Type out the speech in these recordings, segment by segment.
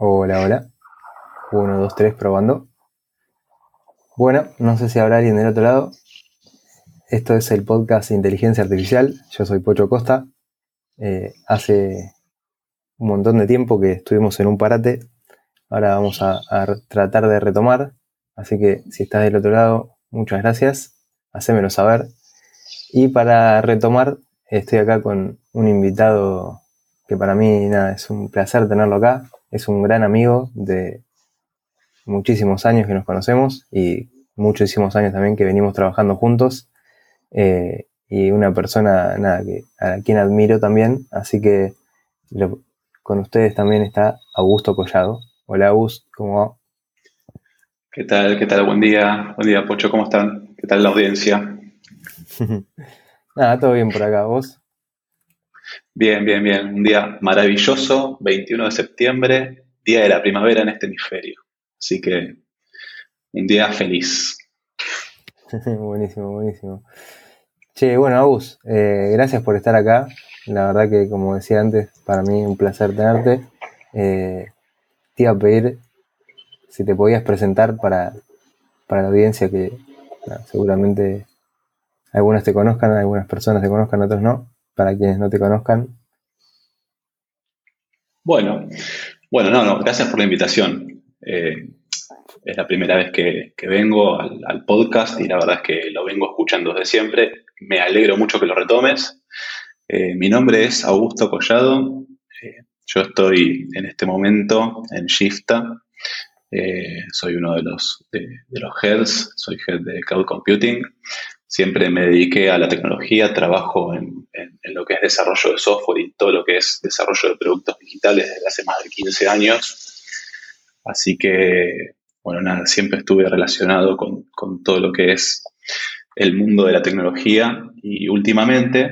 Hola, hola. Uno, dos, tres, probando. Bueno, no sé si habrá alguien del otro lado. Esto es el podcast Inteligencia Artificial. Yo soy Pocho Costa. Eh, hace un montón de tiempo que estuvimos en un parate. Ahora vamos a, tratar de retomar. Así que si estás del otro lado, muchas gracias. Hacémelo saber. Y para retomar, estoy acá con un invitado que para mí nada, es un placer tenerlo acá. Es un gran amigo de muchísimos años que nos conocemos y muchísimos años también que venimos trabajando juntos. Eh, y una persona nada, que, a quien admiro también. Así que con ustedes también está Augusto Collado. Hola Augusto, ¿cómo va? ¿Qué tal? ¿Qué tal? Buen día. Buen día, Pocho, ¿cómo están? ¿Qué tal la audiencia? nada, todo bien por acá, ¿vos? Bien, bien, bien. Un día maravilloso, 21 de septiembre, día de la primavera en este hemisferio. Así que un día feliz. buenísimo, buenísimo. Che, bueno, Agus, eh, gracias por estar acá. La verdad que, como decía antes, para mí un placer tenerte. Eh, te iba a pedir si te podías presentar para, la audiencia que seguramente algunas te conozcan, algunas personas te conozcan, otros no. Para quienes no te conozcan. Bueno, bueno, no, no, gracias por la invitación. Eh, es la primera vez que, vengo al, podcast y la verdad es que lo vengo escuchando desde siempre. Me alegro mucho que lo retomes. Eh, mi nombre es Augusto Collado. Eh, yo estoy en este momento en Shifta. Soy uno de los, de, los heads, soy head de Cloud Computing. Siempre me dediqué a la tecnología, trabajo en, lo que es desarrollo de software y todo lo que es desarrollo de productos digitales desde hace más de 15 años. Así que bueno, nada, siempre estuve relacionado con, todo lo que es el mundo de la tecnología y últimamente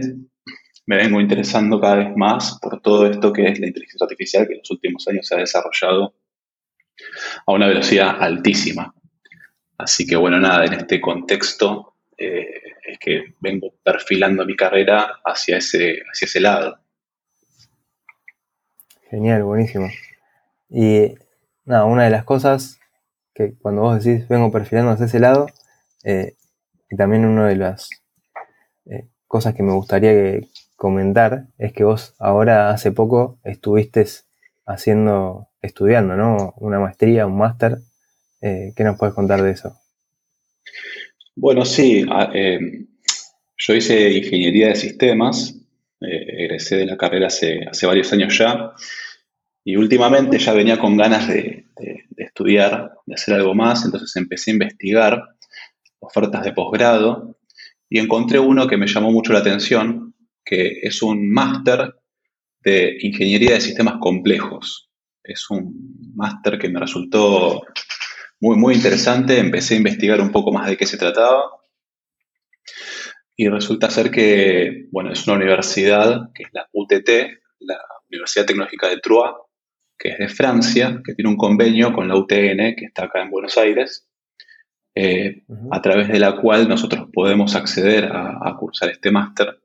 me vengo interesando cada vez más por todo esto que es la inteligencia artificial que en los últimos años se ha desarrollado a una velocidad altísima. Así que bueno, nada, en este contexto eh, es que vengo perfilando mi carrera hacia ese, hacia ese lado. Genial, buenísimo. Y nada, una de las cosas que cuando vos decís vengo perfilando hacia ese lado, eh, y también una de las eh, cosas que me gustaría comentar es que vos ahora hace poco estuviste haciendo, estudiando, ¿no? Una maestría, un máster. ¿Qué nos puedes contar de eso? Bueno, sí, yo hice ingeniería de sistemas, egresé de la carrera hace, hace varios años ya, y últimamente ya venía con ganas de, estudiar, de hacer algo más, entonces empecé a investigar ofertas de posgrado y encontré uno que me llamó mucho la atención, que es un máster de Ingeniería de Sistemas Complejos. Es un máster que me resultó muy, muy interesante. Empecé a investigar un poco más de qué se trataba. Y resulta ser que, bueno, es una universidad, que es la UTT, la Universidad Tecnológica de Troyes, que es de Francia, que tiene un convenio con la UTN, que está acá en Buenos Aires, eh, a través de la cual nosotros podemos acceder a, cursar este máster,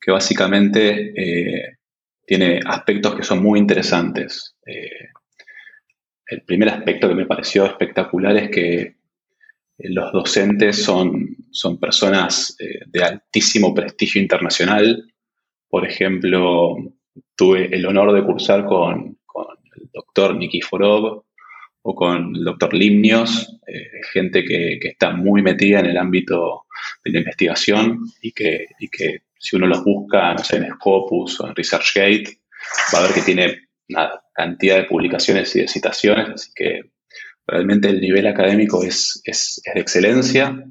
que básicamente eh, tiene aspectos que son muy interesantes. Eh, el primer aspecto que me pareció espectacular es que los docentes son, son personas de altísimo prestigio internacional. Por ejemplo, tuve el honor de cursar con, doctor Nikiforov o con el doctor Limnios, eh, gente que, está muy metida en el ámbito de la investigación y que, que si uno los busca, no sé, en Scopus o en ResearchGate, va a ver que tiene una cantidad de publicaciones y de citaciones, así que realmente el nivel académico es, de excelencia.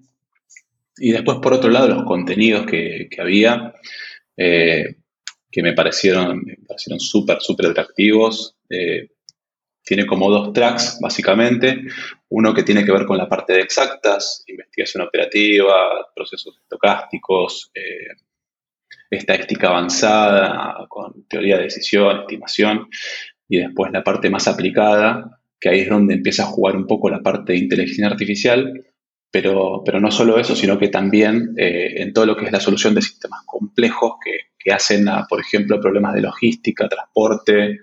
Y después, por otro lado, los contenidos que, había, eh, que me parecieron súper, súper atractivos. Eh, tiene como dos tracks, básicamente. Uno que tiene que ver con la parte de exactas, investigación operativa, procesos estocásticos, eh, estadística avanzada, con teoría de decisión, estimación. Y después la parte más aplicada, que ahí es donde empieza a jugar un poco la parte de inteligencia artificial, pero, pero no solo eso, sino que también eh, en todo lo que es la solución de sistemas complejos que, hacen, por ejemplo, problemas de logística, transporte,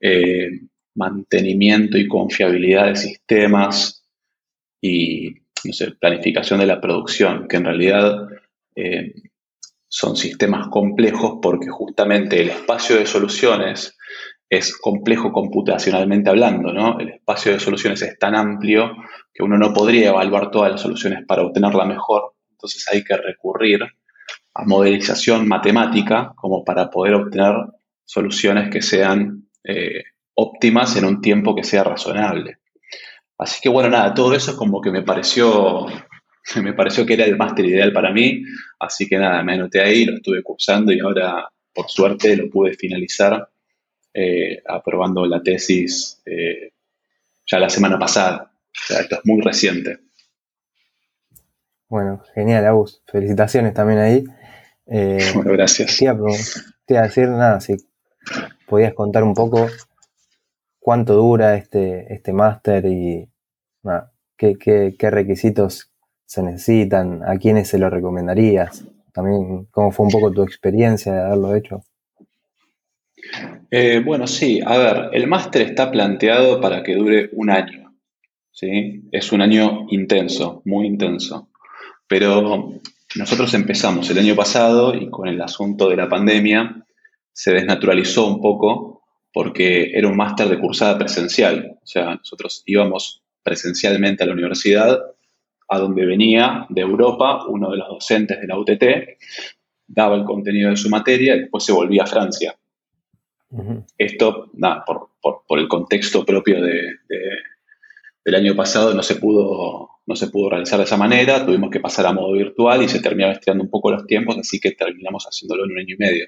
eh, mantenimiento y confiabilidad de sistemas y, no sé, planificación de la producción, que en realidad eh, son sistemas complejos porque justamente el espacio de soluciones es complejo computacionalmente hablando, ¿no? El espacio de soluciones es tan amplio que uno no podría evaluar todas las soluciones para obtener la mejor, entonces hay que recurrir a modelización matemática como para poder obtener soluciones que sean eh, óptimas en un tiempo que sea razonable. Así que bueno, nada, todo eso es como que me pareció, me pareció que era el máster ideal para mí, así que nada, me anoté ahí, lo estuve cursando y ahora por suerte lo pude finalizar eh, aprobando la tesis eh, ya la semana pasada. O sea, esto es muy reciente. Bueno, genial, Agus. Felicitaciones también ahí. Eh, bueno, gracias. Te iba, a decir nada, si podías contar un poco cuánto dura este, este máster y qué, requisitos se necesitan, a quiénes se lo recomendarías. También cómo fue un poco tu experiencia de haberlo hecho. Eh, bueno, sí, a ver, el máster está planteado para que dure un año. ¿sí? Es un año intenso, muy intenso. Pero nosotros empezamos el año pasado y con el asunto de la pandemia se desnaturalizó un poco porque era un máster de cursada presencial. O sea, nosotros íbamos presencialmente a la universidad, a donde venía de Europa uno de los docentes de la UTT, daba el contenido de su materia y después se volvía a Francia. Esto, nada, por, el contexto propio del año pasado no se, pudo, no se pudo realizar de esa manera, tuvimos que pasar a modo virtual y se terminaba estirando un poco los tiempos, así que terminamos haciéndolo en un año y medio.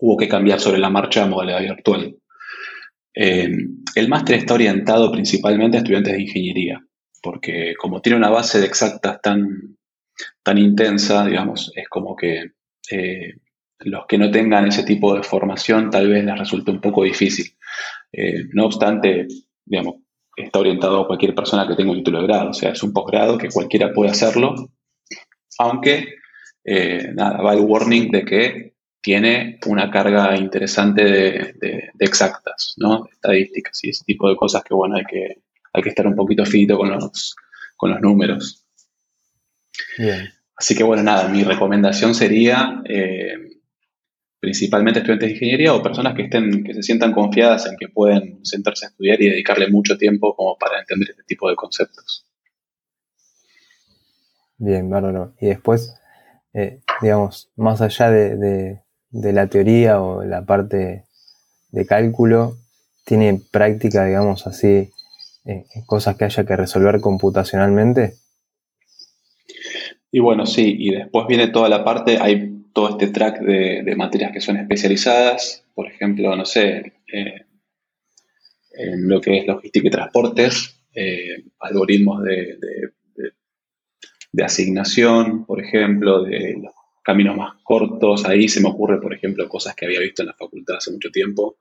Hubo que cambiar sobre la marcha a modalidad virtual. Eh, el máster está orientado principalmente a estudiantes de ingeniería, porque como tiene una base de exactas tan, tan intensa, digamos, es como que eh, los que no tengan ese tipo de formación tal vez les resulte un poco difícil. Eh, no obstante, digamos, está orientado a cualquier persona que tenga un título de grado, o sea, es un posgrado que cualquiera puede hacerlo, aunque, eh, nada, va el warning de que tiene una carga interesante de, exactas, ¿no? Estadísticas y ese tipo de cosas que, bueno, hay que, hay que estar un poquito fito con los, con los números. Así que, bueno, nada, mi recomendación sería... Eh, principalmente estudiantes de ingeniería o personas que estén, que se sientan confiadas en que pueden sentarse a estudiar y dedicarle mucho tiempo como para entender este tipo de conceptos. Bien, bárbaro. Y después, eh, digamos, más allá de, la teoría o la parte de cálculo, ¿tiene práctica, digamos así, eh, cosas que haya que resolver computacionalmente? Y bueno, sí, y después viene toda la parte, hay todo este track de, materias que son especializadas, por ejemplo, no sé, eh, en lo que es logística y transportes, eh, algoritmos de, de, asignación, por ejemplo, de los caminos más cortos. Ahí se me ocurre, por ejemplo, cosas que había visto en la facultad hace mucho tiempo.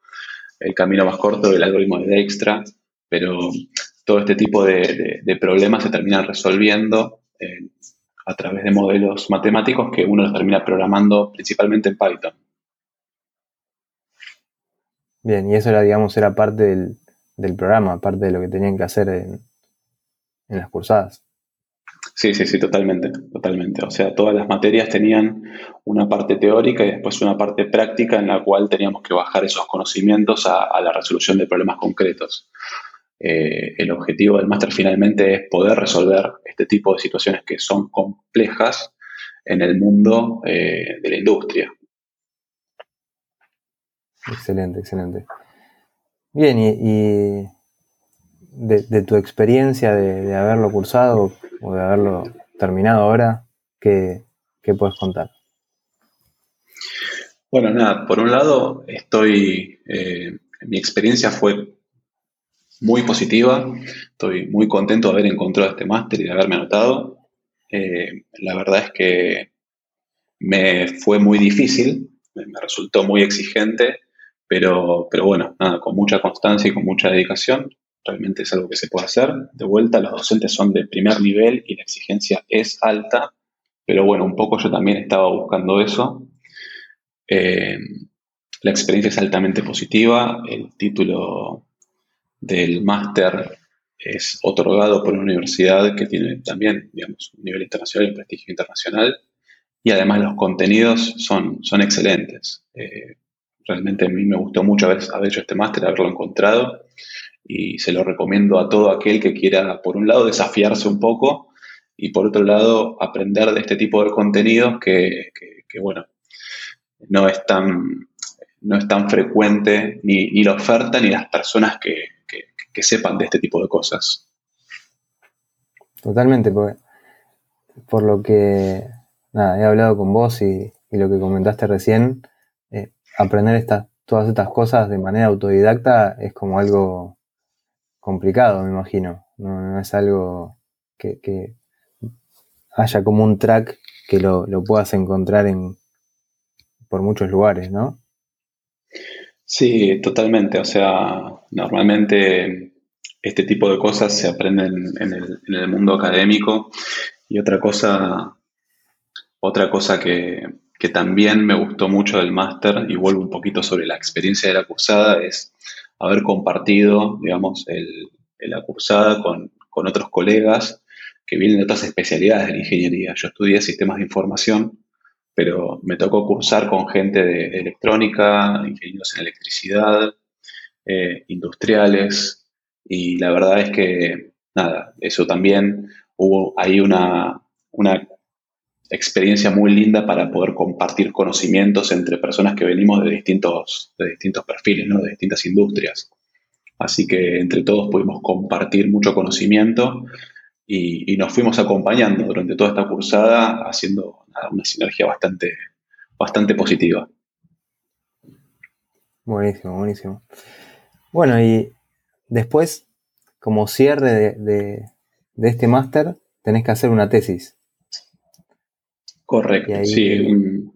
El camino más corto del algoritmo de Dijkstra, pero todo este tipo de, problemas se terminan resolviendo a través de modelos matemáticos que uno los termina programando principalmente en Python. Bien, y eso era, digamos, era parte del, programa, parte de lo que tenían que hacer en, las cursadas. Sí, sí, sí, totalmente, totalmente. O sea, todas las materias tenían una parte teórica y después una parte práctica en la cual teníamos que bajar esos conocimientos a la resolución de problemas concretos. Eh, el objetivo del máster finalmente es poder resolver este tipo de situaciones que son complejas en el mundo eh, de la industria. Excelente, excelente. Bien, y, de, tu experiencia de, haberlo cursado o de haberlo terminado ahora, ¿qué, puedes contar? Bueno, nada, por un lado, estoy, eh, mi experiencia fue muy positiva. Estoy muy contento de haber encontrado este máster y de haberme anotado. Eh, la verdad es que me fue muy difícil, me, resultó muy exigente, pero, pero bueno, nada, con mucha constancia y con mucha dedicación, realmente es algo que se puede hacer. De vuelta, los docentes son de primer nivel y la exigencia es alta, pero bueno, un poco yo también estaba buscando eso. Eh, la experiencia es altamente positiva, el título del máster es otorgado por una universidad que tiene también, digamos, un nivel internacional y un prestigio internacional. Y además los contenidos son, son excelentes. Eh, realmente a mí me gustó mucho haber, haber hecho este máster, haberlo encontrado. Y se lo recomiendo a todo aquel que quiera, por un lado, desafiarse un poco y por otro lado, aprender de este tipo de contenidos que, bueno, no es tan, no es tan frecuente ni, ni la oferta ni las personas que, que sepan de este tipo de cosas. Totalmente, porque por lo que nada, he hablado con vos y, lo que comentaste recién, eh, aprender estas, todas estas cosas de manera autodidacta es como algo complicado, me imagino. No, es algo que, haya como un track que lo, lo, puedas encontrar en por muchos lugares, ¿no? Sí, totalmente. O sea, normalmente este tipo de cosas se aprenden en el, mundo académico. Y otra cosa, otra cosa que, también me gustó mucho del máster, y vuelvo un poquito sobre la experiencia de la cursada, es haber compartido, digamos, la cursada con, con otros colegas que vienen de otras especialidades de la ingeniería. Yo estudié sistemas de información pero me tocó cursar con gente de electrónica, ingenieros en electricidad, eh, industriales, y la verdad es que, nada, eso también hubo ahí una, una experiencia muy linda para poder compartir conocimientos entre personas que venimos de distintos, de distintos perfiles, ¿no? de distintas industrias. Así que entre todos pudimos compartir mucho conocimiento y, nos fuimos acompañando durante toda esta cursada haciendo una sinergia bastante, bastante positiva. Buenísimo, buenísimo. Bueno, y después, como cierre de, este máster, tenés que hacer una tesis. Correcto, sí.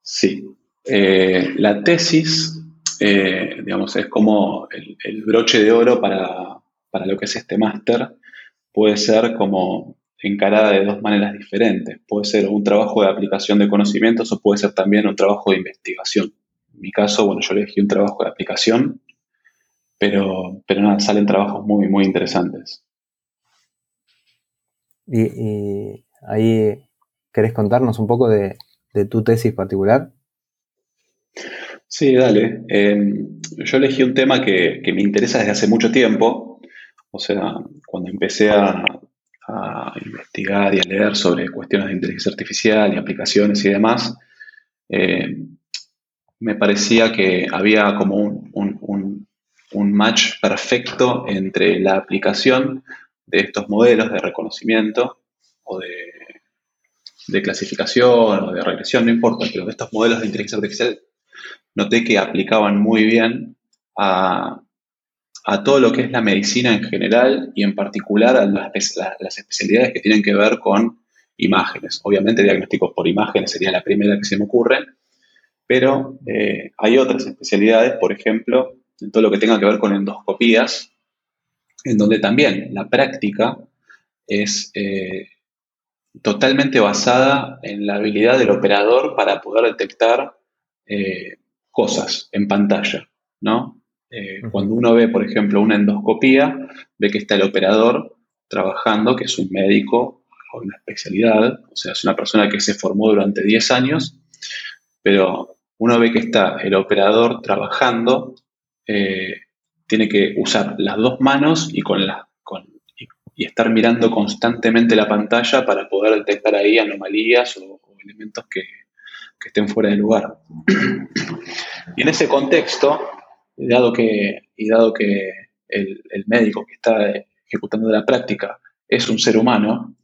Sí. Eh, la tesis, eh, digamos, es como el, broche de oro para, para, lo que es este máster puede ser como encarada de dos maneras diferentes. Puede ser un trabajo de aplicación de conocimientos o puede ser también un trabajo de investigación. En mi caso, bueno, yo elegí un trabajo de aplicación, pero, pero nada, salen trabajos muy, muy interesantes. Y, ahí, ¿querés contarnos un poco de, tu tesis particular? Sí, dale. Em, yo elegí un tema que, que me interesa desde hace mucho tiempo, o sea, cuando empecé a, investigar y a leer sobre cuestiones de inteligencia artificial y aplicaciones y demás, eh, me parecía que había como un, match perfecto entre la aplicación de estos modelos de reconocimiento o de, de clasificación o de regresión, no importa, pero de estos modelos de inteligencia artificial noté que aplicaban muy bien a a todo lo que es la medicina en general y en particular a las, especialidades que tienen que ver con imágenes. Obviamente diagnósticos por imágenes sería la primera que se me ocurre, pero eh, hay otras especialidades, por ejemplo, en todo lo que tenga que ver con endoscopías, en donde también la práctica es eh, totalmente basada en la habilidad del operador para poder detectar eh, cosas en pantalla, ¿no? Eh, cuando uno ve, por ejemplo, una endoscopía, ve que está el operador trabajando, que es un médico con una especialidad, o sea, es una persona que se formó durante 10 años, pero uno ve que está el operador trabajando, eh, tiene que usar las dos manos y, con la, y, estar mirando constantemente la pantalla para poder detectar ahí anomalías o, elementos que, que estén fuera de lugar. y en ese contexto, dado que, y dado que el, médico que está ejecutando la práctica es un ser humano,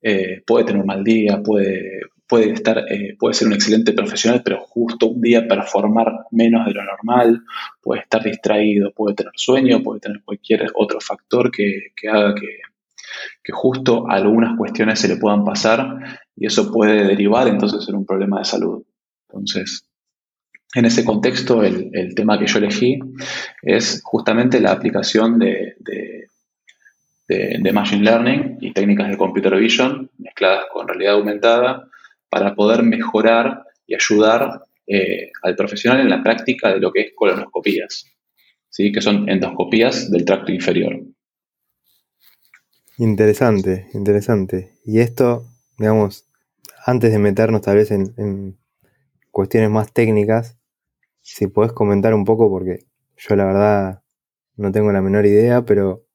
eh, puede tener un mal día, puede, puede, estar, eh, puede ser un excelente profesional, pero justo un día performar menos de lo normal, puede estar distraído, puede tener sueño, puede tener cualquier otro factor que, haga que, que, justo algunas cuestiones se le puedan pasar y eso puede derivar entonces en un problema de salud. Entonces, en ese contexto, el, tema que yo elegí es justamente la aplicación de, Machine Learning y técnicas de Computer Vision mezcladas con realidad aumentada para poder mejorar y ayudar eh, al profesional en la práctica de lo que es colonoscopías. ¿sí? que son endoscopías del tracto inferior. Interesante, interesante. Y esto, digamos, antes de meternos tal vez en, cuestiones más técnicas, si podés comentar un poco, porque yo la verdad no tengo la menor idea, pero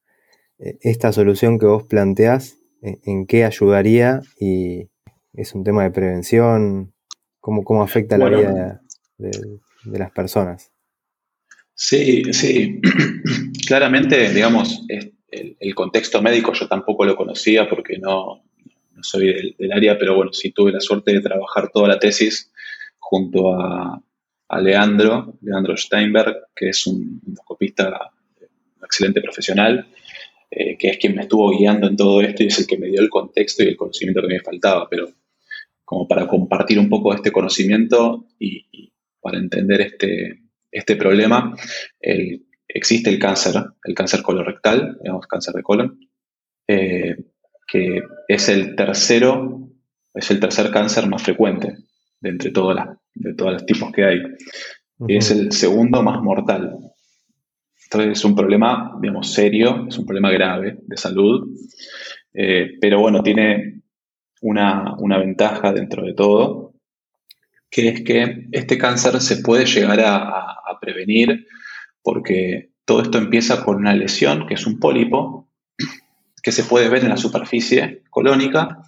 eh, esta solución que vos planteás, ¿en qué ayudaría? Y es un tema de prevención, ¿cómo, cómo afecta la vida de, las personas? Sí, sí. Claramente, digamos, el, contexto médico yo tampoco lo conocía porque no, soy del, área, pero bueno, sí tuve la suerte de trabajar toda la tesis junto a, Leandro, Leandro Steinberg, que es un endoscopista, un excelente profesional, eh, que es quien me estuvo guiando en todo esto y es el que me dio el contexto y el conocimiento que me faltaba, pero como para compartir un poco este conocimiento y, para entender este, este problema, existe el cáncer, el cáncer colorectal, digamos, cáncer de colon, eh, que es el tercero, es el tercer cáncer más frecuente de entre todas las, de todos los tipos que hay. Es el segundo más mortal. Entonces es un problema, digamos, serio, es un problema grave de salud, eh, pero bueno, tiene una, ventaja dentro de todo, que es que este cáncer se puede llegar a, a prevenir porque todo esto empieza con una lesión, que es un pólipo, que se puede ver en la superficie colónica.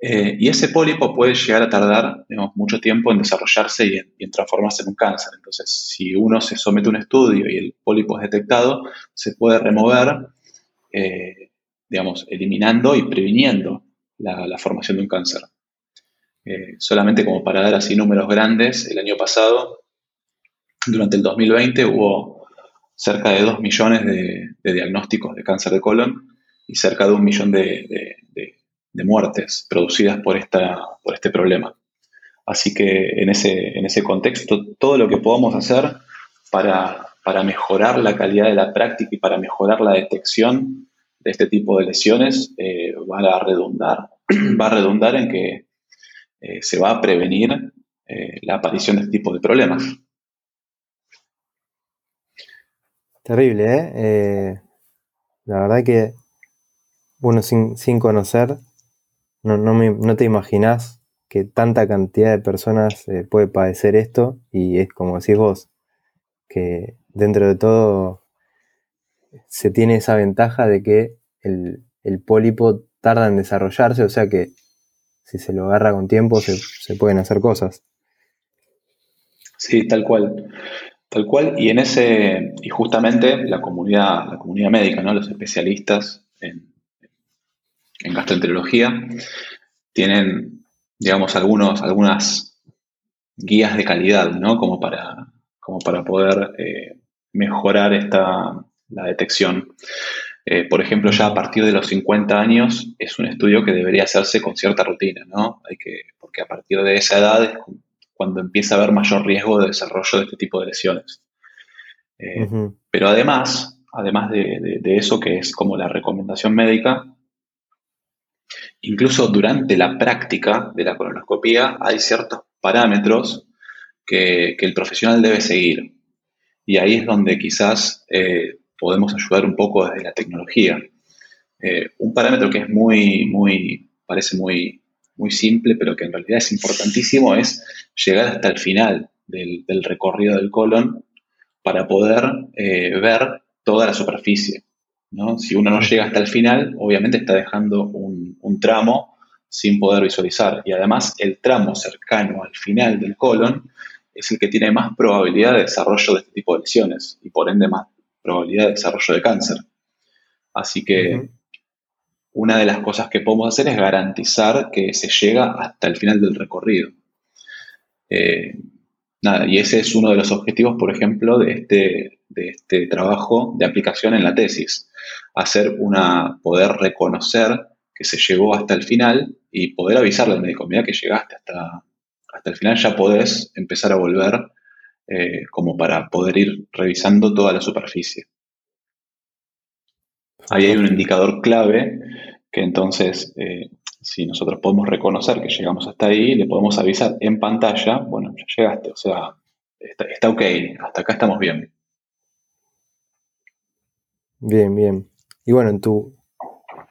Eh, y ese pólipo puede llegar a tardar mucho tiempo en desarrollarse y en, transformarse en un cáncer. Entonces, si uno se somete a un estudio y el pólipo es detectado, se puede remover, eh, digamos, eliminando y previniendo la, formación de un cáncer. Eh, solamente como para dar así números grandes, el año pasado, durante el 2020, hubo cerca de 2 millones de, de diagnósticos de cáncer de colon y cerca de un millón de, muertes producidas por, esta, por este problema. Así que en ese, en ese contexto, todo lo que podamos hacer para, mejorar la calidad de la práctica y para mejorar la detección de este tipo de lesiones eh, va a redundar, va a redundar en que eh, se va a prevenir eh, la aparición de este tipo de problemas. Terrible, ¿eh? la verdad que bueno, sin, conocer, no, no, te imaginas que tanta cantidad de personas eh, puede padecer esto y es como decís vos, que dentro de todo se tiene esa ventaja de que el, pólipo tarda en desarrollarse, o sea que si se lo agarra con tiempo se, se pueden hacer cosas. Sí, tal cual. Tal cual, y en ese, y justamente la comunidad, la comunidad médica, ¿no? los especialistas en, en gastroenterología, tienen, digamos, algunos, algunas guías de calidad, ¿no? Como para, como para poder eh, mejorar esta, la detección. Eh, por ejemplo, ya a partir de los 50 años es un estudio que debería hacerse con cierta rutina, ¿no? Hay que, porque a partir de esa edad es cuando empieza a haber mayor riesgo de desarrollo de este tipo de lesiones. Eh, pero además, además de, eso que es como la recomendación médica, Incluso durante la práctica de la colonoscopía hay ciertos parámetros que, el profesional debe seguir. Y ahí es donde quizás eh, podemos ayudar un poco desde la tecnología. Eh, un parámetro que es muy, muy, parece muy, muy simple, pero que en realidad es importantísimo, es llegar hasta el final del, recorrido del colon para poder eh, ver toda la superficie. Si uno no llega hasta el final, obviamente está dejando un, tramo sin poder visualizar. Y además el tramo cercano al final del colon es el que tiene más probabilidad de desarrollo de este tipo de lesiones y por ende más probabilidad de desarrollo de cáncer. Así que una de las cosas que podemos hacer es garantizar que se llega hasta el final del recorrido. Eh, nada, y ese es uno de los objetivos, por ejemplo, de este, de este trabajo de aplicación en la tesis. Hacer una, poder reconocer que se llegó hasta el final y poder avisarle al médico, mira que llegaste hasta, hasta el final, ya podés empezar a volver eh, como para poder ir revisando toda la superficie. Ahí hay un indicador clave que entonces, eh, si nosotros podemos reconocer que llegamos hasta ahí, le podemos avisar en pantalla, bueno, ya llegaste, o sea, está, está ok, hasta acá estamos bien. Bien, bien. Y bueno, en tu,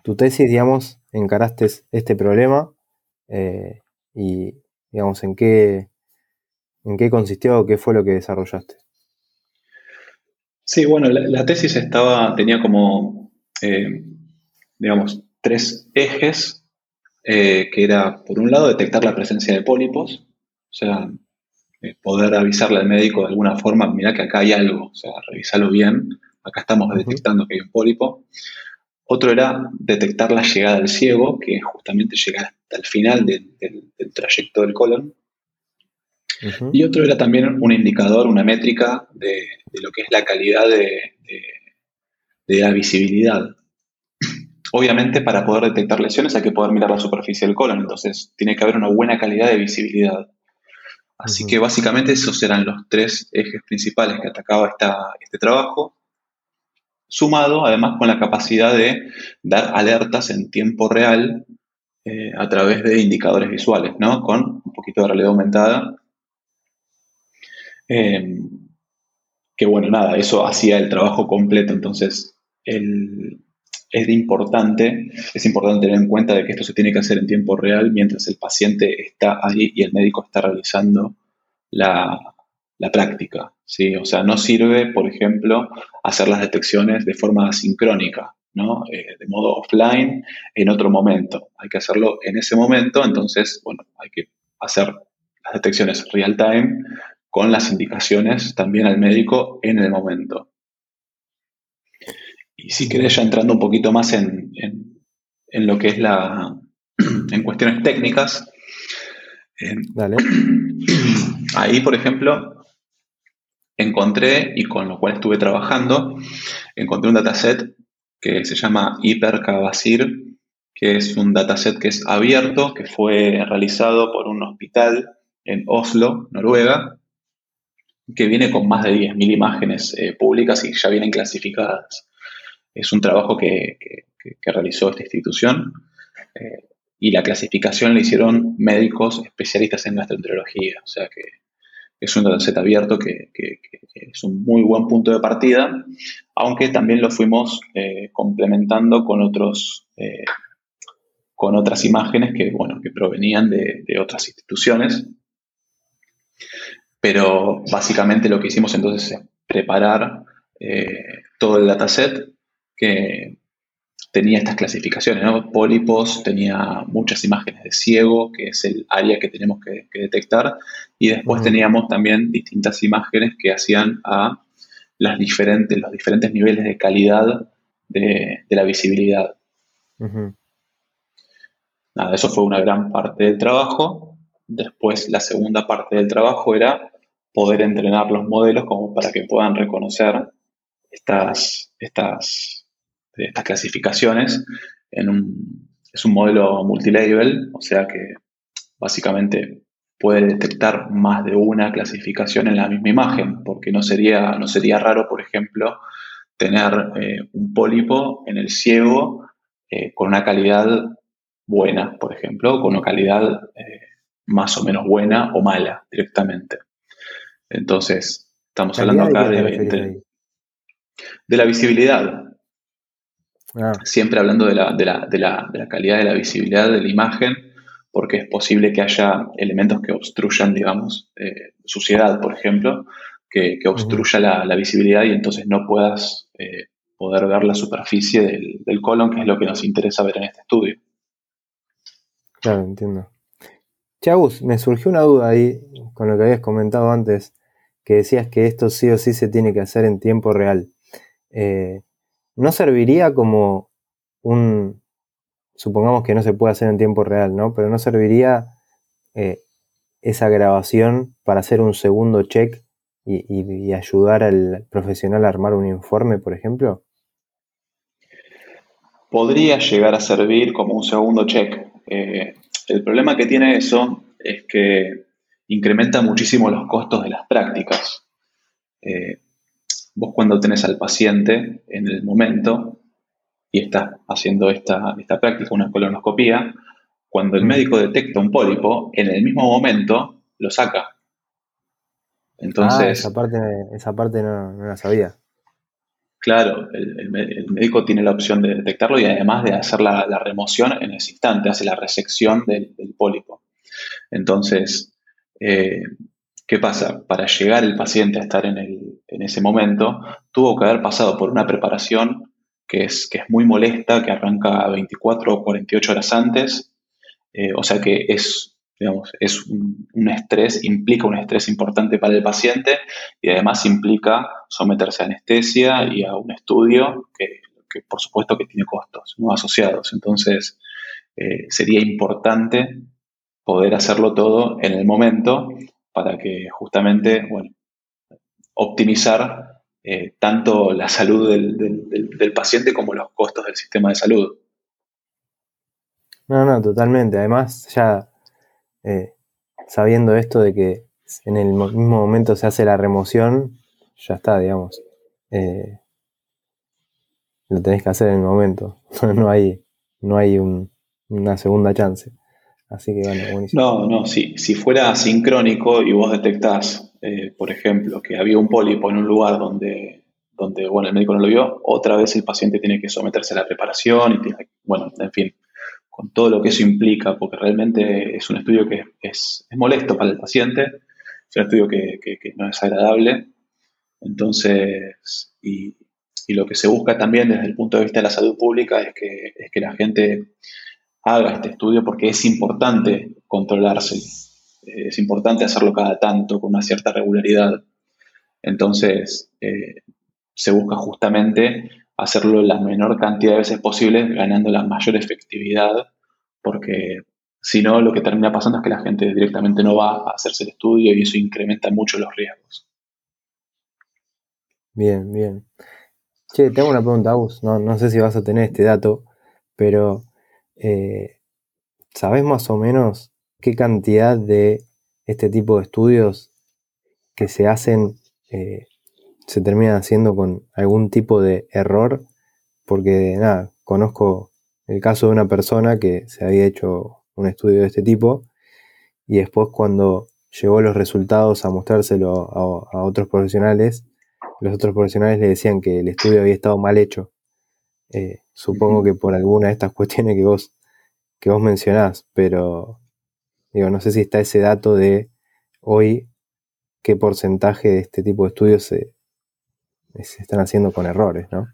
tu tesis, digamos, encaraste este problema eh, y, digamos, en qué, en qué consistió o qué fue lo que desarrollaste. Sí, bueno, la, tesis estaba, tenía como, eh, digamos, tres ejes, eh, que era, por un lado, detectar la presencia de pólipos, o sea, poder avisarle al médico de alguna forma, mira que acá hay algo, o sea, revisarlo bien, acá estamos detectando que hay un pólipo. Otro era detectar la llegada del ciego, que es justamente llegar hasta el final del, trayecto del colon. Y otro era también un indicador, una métrica de, lo que es la calidad de, la visibilidad. Obviamente, para poder detectar lesiones hay que poder mirar la superficie del colon, entonces tiene que haber una buena calidad de visibilidad. Así que básicamente esos eran los tres ejes principales que atacaba este trabajo sumado además con la capacidad de dar alertas en tiempo real eh, a través de indicadores visuales, ¿no? Con un poquito de realidad aumentada. Eh, que bueno, nada, eso hacía el trabajo completo, entonces es importante, es importante tener en cuenta de que esto se tiene que hacer en tiempo real mientras el paciente está ahí y el médico está realizando la, la práctica. ¿sí? O sea, no sirve, por ejemplo, hacer las detecciones de forma sincrónica, ¿no? Eh, de modo offline en otro momento. Hay que hacerlo en ese momento, entonces, bueno, hay que hacer las detecciones real time con las indicaciones también al médico en el momento. Y si querés ya entrando un poquito más en, en, lo que es la, en cuestiones técnicas, Dale. ahí, por ejemplo, encontré, y con lo cual estuve trabajando, encontré un dataset que se llama Hipercabasir, que es un dataset que es abierto, que fue realizado por un hospital en Oslo, Noruega, que viene con más de 10.000 imágenes eh, públicas y ya vienen clasificadas. Es un trabajo que, realizó esta institución eh, y la clasificación la hicieron médicos especialistas en gastroenterología, o sea que es un dataset abierto que, es un muy buen punto de partida, aunque también lo fuimos eh, complementando con, otros, eh, con otras imágenes que, bueno, que provenían de, otras instituciones. Pero básicamente lo que hicimos entonces es preparar todo el dataset que, tenía estas clasificaciones, ¿no? Pólipos, tenía muchas imágenes de ciego, que es el área que tenemos que, detectar, y después teníamos también distintas imágenes que hacían a las diferentes, los diferentes niveles de calidad de, la visibilidad. Nada, eso fue una gran parte del trabajo. Después la segunda parte del trabajo era poder entrenar los modelos como para que puedan reconocer estas, estas de estas clasificaciones en un, es un modelo multilabel, o sea que básicamente puede detectar más de una clasificación en la misma imagen, porque no sería, no sería raro, por ejemplo, tener eh, un pólipo en el ciego eh, con una calidad buena, por ejemplo, con una calidad eh, más o menos buena o mala directamente. Entonces, estamos hablando acá de, de, la visibilidad. Ah. Siempre hablando de la, calidad de la visibilidad de la imagen, porque es posible que haya elementos que obstruyan, digamos, eh, suciedad, por ejemplo, que, obstruya la, visibilidad y entonces no puedas eh, poder ver la superficie del, colon, que es lo que nos interesa ver en este estudio. Claro, entiendo. Chagus, me surgió una duda ahí con lo que habías comentado antes, que decías que esto sí o sí se tiene que hacer en tiempo real. Eh, ¿no serviría como un, supongamos que no se puede hacer en tiempo real, ¿no? Pero ¿no serviría eh, esa grabación para hacer un segundo check y, ayudar al profesional a armar un informe, por ejemplo? Podría llegar a servir como un segundo check. Eh, el problema que tiene eso es que incrementa muchísimo los costos de las prácticas. Eh, vos cuando tenés al paciente en el momento y estás haciendo esta, esta práctica, una colonoscopía, cuando el mm. médico detecta un pólipo, en el mismo momento lo saca. Entonces, ah, esa parte, esa parte no, la sabía. Claro, el, médico tiene la opción de detectarlo y además de hacer la, remoción en ese instante, hace la resección del, pólipo. Entonces, eh, ¿qué pasa? Para llegar el paciente a estar en, ese momento, tuvo que haber pasado por una preparación que es, que es muy molesta, que arranca 24 o 48 horas antes, eh, o sea que es digamos, es un, estrés, implica un estrés importante para el paciente y además implica someterse a anestesia y a un estudio que, por supuesto que tiene costos ¿no? asociados. Entonces, eh, sería importante poder hacerlo todo en el momento para que justamente, bueno, optimizar eh, tanto la salud del paciente como los costos del sistema de salud. No, no, totalmente. Además, ya eh, sabiendo esto de que en el mismo momento se hace la remoción, ya está, digamos. Eh, lo tenés que hacer en el momento. no hay, no hay una segunda chance. Así que bueno, buenísimo. No, no, si, si fuera sincrónico y vos detectás, eh, por ejemplo, que había un pólipo en un lugar donde, donde bueno, el médico no lo vio, otra vez el paciente tiene que someterse a la preparación y tiene, bueno, en fin, con todo lo que eso implica, porque realmente es un estudio que es, molesto para el paciente, es un estudio que, no es agradable. Entonces, y, lo que se busca también desde el punto de vista de la salud pública es que, es que la gente haga este estudio porque es importante controlarse, es importante hacerlo cada tanto con una cierta regularidad. Entonces, eh, se busca justamente hacerlo la menor cantidad de veces posible, ganando la mayor efectividad, porque si no, lo que termina pasando es que la gente directamente no va a hacerse el estudio y eso incrementa mucho los riesgos. Bien, bien. Che, tengo una pregunta, Agus. No, no sé si vas a tener este dato, pero eh, ¿sabes más o menos qué cantidad de este tipo de estudios que se hacen eh, se termina haciendo con algún tipo de error, porque nada, conozco el caso de una persona que se había hecho un estudio de este tipo y después cuando llegó los resultados a mostrárselo a, otros profesionales, los otros profesionales le decían que el estudio había estado mal hecho. Eh, supongo que por alguna de estas cuestiones que vos, que vos mencionás, pero digo, no sé si está ese dato de hoy qué porcentaje de este tipo de estudios se, se están haciendo con errores, ¿no?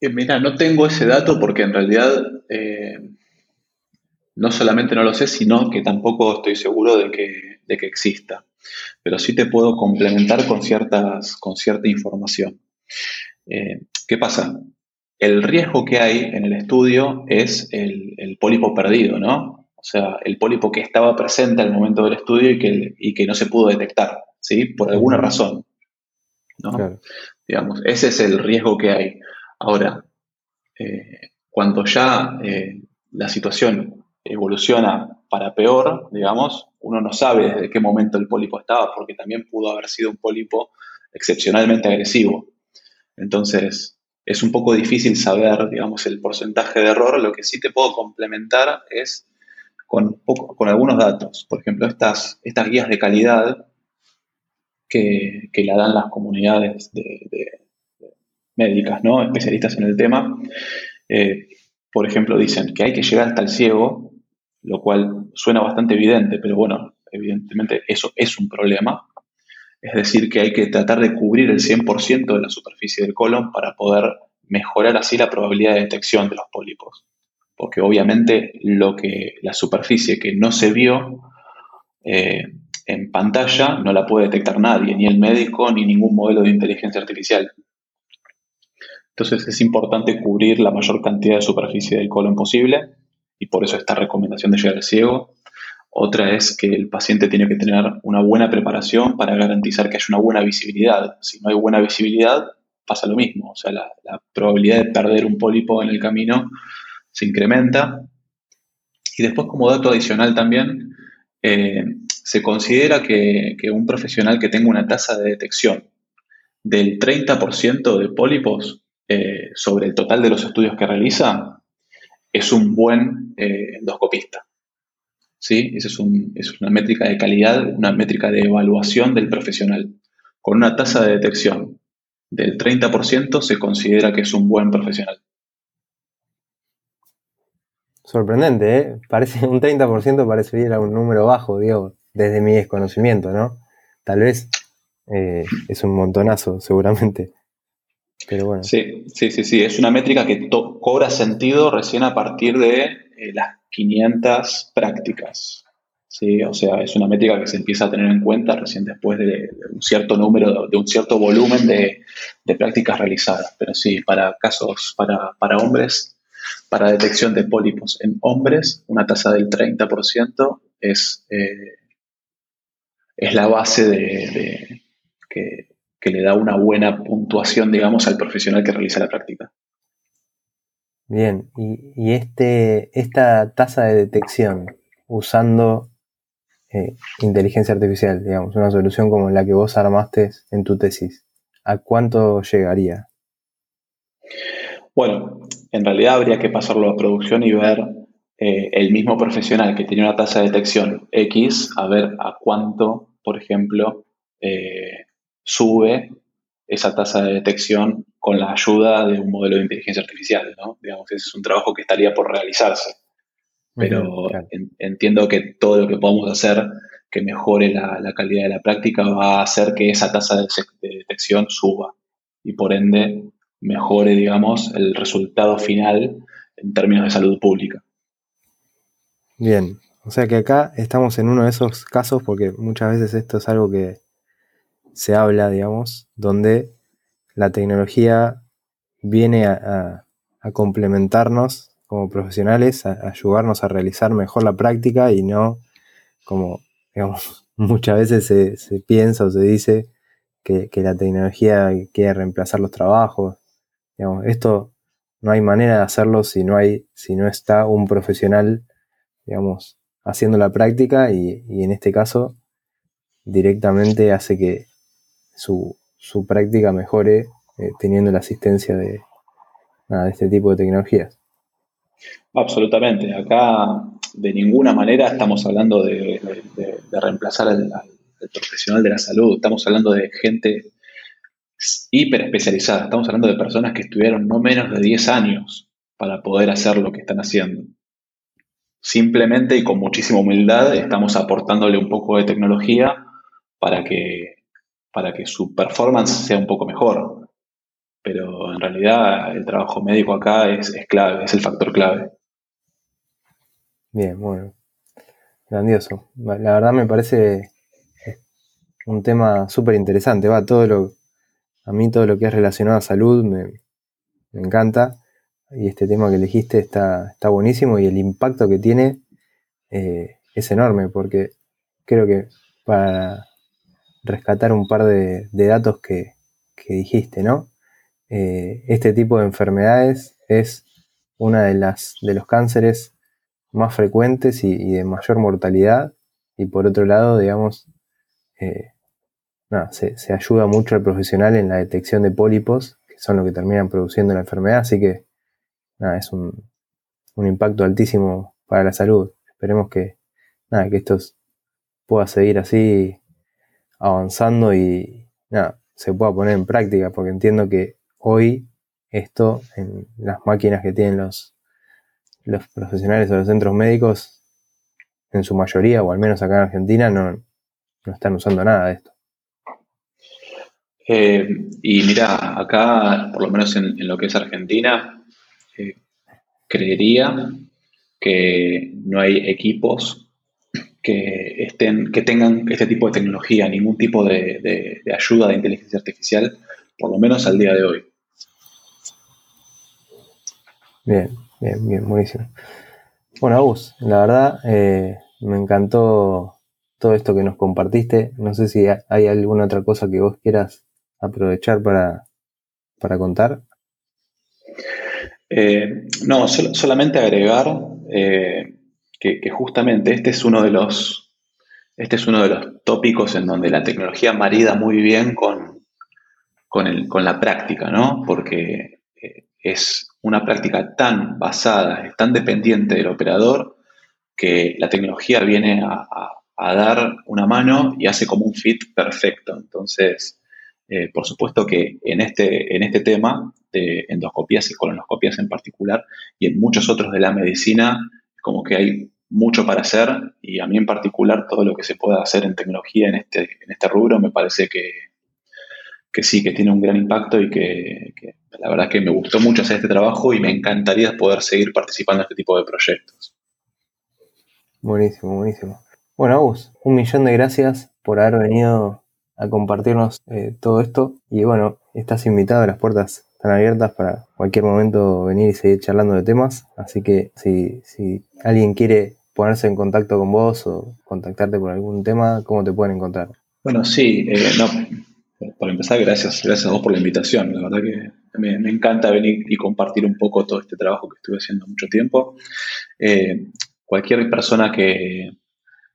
Eh, mira, no tengo ese dato porque en realidad eh, no solamente no lo sé, sino que tampoco estoy seguro de que, que exista. Pero sí te puedo complementar con, ciertas, con cierta información. Eh, ¿Qué pasa? El riesgo que hay en el estudio es el, el, pólipo perdido, ¿no? O sea, el pólipo que estaba presente al momento del estudio y que, y que no se pudo detectar, ¿sí? Por alguna razón. Digamos, ese es el riesgo que hay. Ahora, eh, cuando ya eh, la situación evoluciona para peor, digamos, uno no sabe desde qué momento el pólipo estaba, porque también pudo haber sido un pólipo excepcionalmente agresivo. Entonces, es un poco difícil saber, digamos, el porcentaje de error. Lo que sí te puedo complementar es con, con algunos datos. Por ejemplo, estas, estas guías de calidad que, la dan las comunidades de, médicas, ¿no? especialistas en el tema. Eh, por ejemplo, dicen que hay que llegar hasta el ciego, lo cual suena bastante evidente, pero bueno, evidentemente eso es un problema. Es decir, que hay que tratar de cubrir el 100% de la superficie del colon para poder mejorar así la probabilidad de detección de los pólipos. Porque obviamente lo que, la superficie que no se vio eh, en pantalla no la puede detectar nadie, ni el médico, ni ningún modelo de inteligencia artificial. Entonces es importante cubrir la mayor cantidad de superficie del colon posible y por eso esta recomendación de llegar ciego. Otra es que el paciente tiene que tener una buena preparación para garantizar que haya una buena visibilidad. Si no hay buena visibilidad, pasa lo mismo. O sea, la, probabilidad de perder un pólipo en el camino se incrementa. Y después, como dato adicional también, eh, se considera que, un profesional que tenga una tasa de detección del 30% de pólipos eh, sobre el total de los estudios que realiza es un buen eh, endoscopista. ¿Sí? Esa es, es, una métrica de calidad, una métrica de evaluación del profesional. Con una tasa de detección del 30% se considera que es un buen profesional. Sorprendente, ¿eh? Parece, un 30% parecería un número bajo, digo, desde mi desconocimiento, ¿no? Tal vez eh, es un montonazo, seguramente. Pero bueno. Sí, sí, sí, sí. Es una métrica que cobra sentido recién a partir de eh, las 500 prácticas. ¿sí? O sea, es una métrica que se empieza a tener en cuenta recién después de, un cierto número, de un cierto volumen de, prácticas realizadas. Pero sí, para casos, para, para, hombres, para detección de pólipos en hombres, una tasa del 30% es, eh, es la base de, que, que le da una buena puntuación, digamos, al profesional que realiza la práctica. Bien, y, este, esta tasa de detección usando eh, inteligencia artificial, digamos, una solución como la que vos armaste en tu tesis, ¿a cuánto llegaría? Bueno, en realidad habría que pasarlo a producción y ver eh, el mismo profesional que tiene una tasa de detección X, a ver a cuánto, por ejemplo, eh, sube esa tasa de detección con la ayuda de un modelo de inteligencia artificial, ¿no? Digamos, ese es un trabajo que estaría por realizarse. Pero entiendo que todo lo que podamos hacer que mejore la, calidad de la práctica va a hacer que esa tasa de, detección suba y por ende mejore, digamos, el resultado final en términos de salud pública. Bien, o sea que acá estamos en uno de esos casos porque muchas veces esto es algo que se habla, digamos, donde la tecnología viene a, complementarnos como profesionales, a, ayudarnos a realizar mejor la práctica y no como, muchas veces se, piensa o se dice que, la tecnología quiere reemplazar los trabajos. Esto no hay manera de hacerlo si no hay, si no está un profesional, digamos, haciendo la práctica y en este caso directamente hace que su, su práctica mejore eh, teniendo la asistencia de, de este tipo de tecnologías. Absolutamente. Acá de ninguna manera estamos hablando de, reemplazar al, profesional de la salud. Estamos hablando de gente hiper especializada. Estamos hablando de personas que estudiaron no menos de 10 años para poder hacer lo que están haciendo. Simplemente y con muchísima humildad estamos aportándole un poco de tecnología para que para que su performance sea un poco mejor. Pero en realidad el trabajo médico acá es, clave, es el factor clave. Bien, bueno. Grandioso. La verdad me parece un tema súper interesante. Va, todo lo, a mí todo lo que es relacionado a salud me, encanta. Y este tema que elegiste está, está buenísimo y el impacto que tiene eh, es enorme porque creo que para rescatar un par de, datos que, dijiste, ¿no? Eh, este tipo de enfermedades es una de las de los cánceres más frecuentes y, de mayor mortalidad. Y por otro lado, digamos, eh, se, ayuda mucho al profesional en la detección de pólipos, que son los que terminan produciendo la enfermedad. Así que nada, es un, un impacto altísimo para la salud. Esperemos que, nada, que esto pueda seguir así avanzando y nada, se pueda poner en práctica, porque entiendo que hoy esto en las máquinas que tienen los, los profesionales o los centros médicos, en su mayoría, o al menos acá en Argentina, no, están usando nada de esto. Eh, y mira, acá, por lo menos en, lo que es Argentina, eh, creería que no hay equipos que, estén, que tengan este tipo de tecnología, ningún tipo de, ayuda de inteligencia artificial, por lo menos al día de hoy. Bien, bien, bien, buenísimo. Bueno, Agus, la verdad eh, me encantó todo esto que nos compartiste. No sé si hay alguna otra cosa que vos quieras aprovechar para, contar. Eh, no, solamente agregar eh, que, justamente este es uno de los este es uno de los tópicos en donde la tecnología marida muy bien con, con, la práctica, ¿no? Porque eh, es una práctica tan basada, tan dependiente del operador, que la tecnología viene a, dar una mano y hace como un fit perfecto. Entonces, Eh, por supuesto que en este, en este tema de endoscopías y colonoscopías en particular, y en muchos otros de la medicina, como que hay mucho para hacer y a mí en particular todo lo que se pueda hacer en tecnología en este, en este rubro me parece que, que sí, que tiene un gran impacto y que, la verdad que me gustó mucho hacer este trabajo y me encantaría poder seguir participando en este tipo de proyectos. Buenísimo, buenísimo. Bueno, Agus, un millón de gracias por haber venido a compartirnos eh, todo esto y bueno, estás invitado, las puertas están abiertas para cualquier momento venir y seguir charlando de temas, así que si, si alguien quiere ponerse en contacto con vos o contactarte por algún tema, ¿cómo te pueden encontrar? Bueno, sí, eh, no, por empezar, gracias, gracias a vos por la invitación. La verdad que me, encanta venir y compartir un poco todo este trabajo que estuve haciendo mucho tiempo. Eh, cualquier persona que,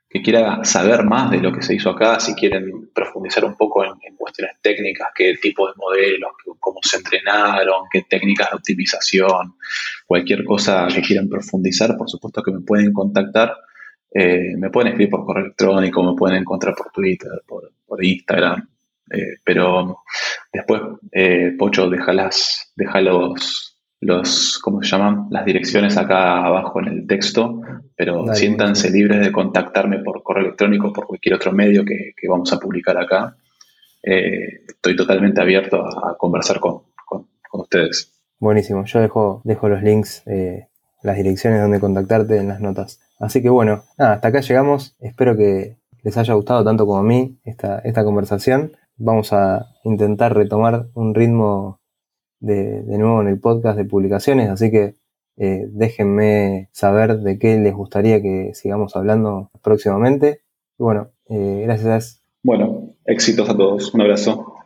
que, quiera saber más de lo que se hizo acá, si quieren profundizar un poco en, cuestiones técnicas, qué tipo de modelos, cómo se entrenaron, qué técnicas de optimización, cualquier cosa que quieran profundizar, por supuesto que me pueden contactar. Eh, me pueden escribir por correo electrónico, me pueden encontrar por Twitter, por, Instagram. Eh, pero después, eh, Pocho, deja, las, deja los, ¿cómo se llaman? Las direcciones acá abajo en el texto, pero siéntanse libres de contactarme por correo electrónico, por cualquier otro medio que, vamos a publicar acá. Eh, estoy totalmente abierto a, conversar con, ustedes. Buenísimo, yo dejo, dejo los links, las direcciones donde contactarte en las notas. Así que bueno, nada, hasta acá llegamos. Espero que les haya gustado tanto como a mí esta, esta conversación vamos a intentar retomar un ritmo de, nuevo en el podcast de publicaciones, así que eh, déjenme saber de qué les gustaría que sigamos hablando próximamente. Bueno, eh, gracias. Bueno, éxitos a todos. Un abrazo.